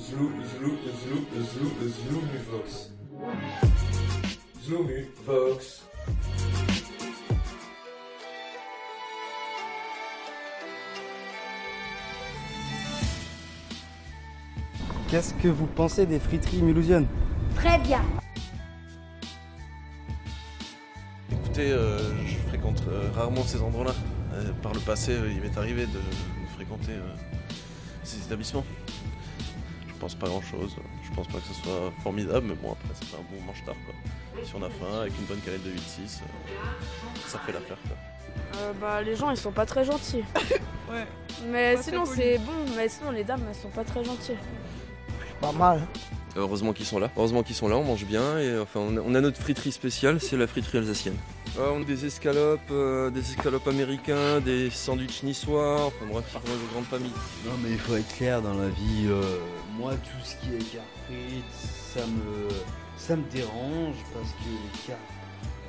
Zlou, Zlou, Zlou, Zlou, Zloumivox. Zloumivox. Qu'est-ce que vous pensez des friteries mulhousiennes? Très bien. Écoutez, euh, je fréquente euh, rarement ces endroits-là. Euh, par le passé, euh, il m'est arrivé de, de fréquenter euh, ces établissements. Je pense pas grand-chose. Je pense pas que ce soit formidable, mais bon, après, ça fait un bon mange-tard, quoi. Si on a faim, avec une bonne canette de 8-6, euh, ça fait l'affaire, quoi. Euh, bah, les gens ils sont pas très gentils. Ouais. Mais Pas sinon c'est bon, mais sinon les dames elles sont pas très gentilles. Pas mal. Heureusement qu'ils sont là. Heureusement qu'ils sont là, on mange bien et enfin on a, notre friterie spéciale, c'est la friterie alsacienne. Euh, on a des escalopes, euh, des escalopes américains, des sandwichs niçois, enfin bref, c'est pour une grande famille. Non mais il faut être clair dans la vie. euh, moi tout ce qui est frites, ça me ça me dérange parce que les cartes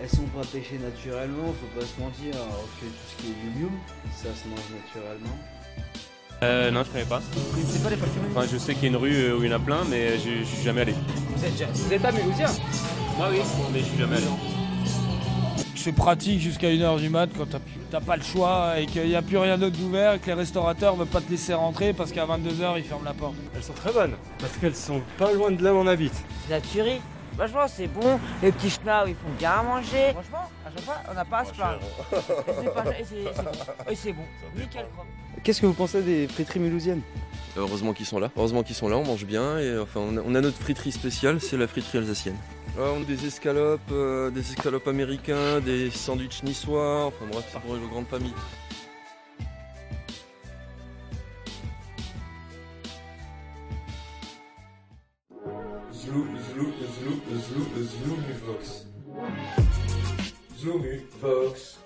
elles sont pas pêchées naturellement, faut pas se mentir, alors que tout ce qui est mium, ça se mange naturellement. Euh, non, je connais pas. C'est pas les Enfin, je sais qu'il y a une rue euh, où il y en a plein, mais je, je suis jamais allé. Vous êtes, vous êtes pas Mulhousien Moi, oui, mais je suis jamais allé. C'est pratique jusqu'à 1h du mat quand t'as pas le choix et qu'il n'y a plus rien d'autre d'ouvert et que les restaurateurs veulent pas te laisser rentrer parce qu'à 22h ils ferment la porte. Elles sont très bonnes, parce qu'elles sont pas loin de là où on habite. C'est la tuerie. Franchement, c'est bon. Les petits schnauds, ils font bien à manger. Franchement, à chaque fois, on n'a pas à se plaindre. Et c'est bon. Nickel. Qu'est-ce que vous pensez des friteries mulhousiennes Heureusement qu'ils sont là. Heureusement qu'ils sont là, on mange bien et enfin on a, on a notre friterie spéciale, c'est la friterie alsacienne. Euh, on a des escalopes, euh, des escalopes américains, des sandwichs niçois, enfin bref, c'est pour une grande famille. Zlou, Zlou, Zlou, Zlou, Zloumivox. Zloumivox.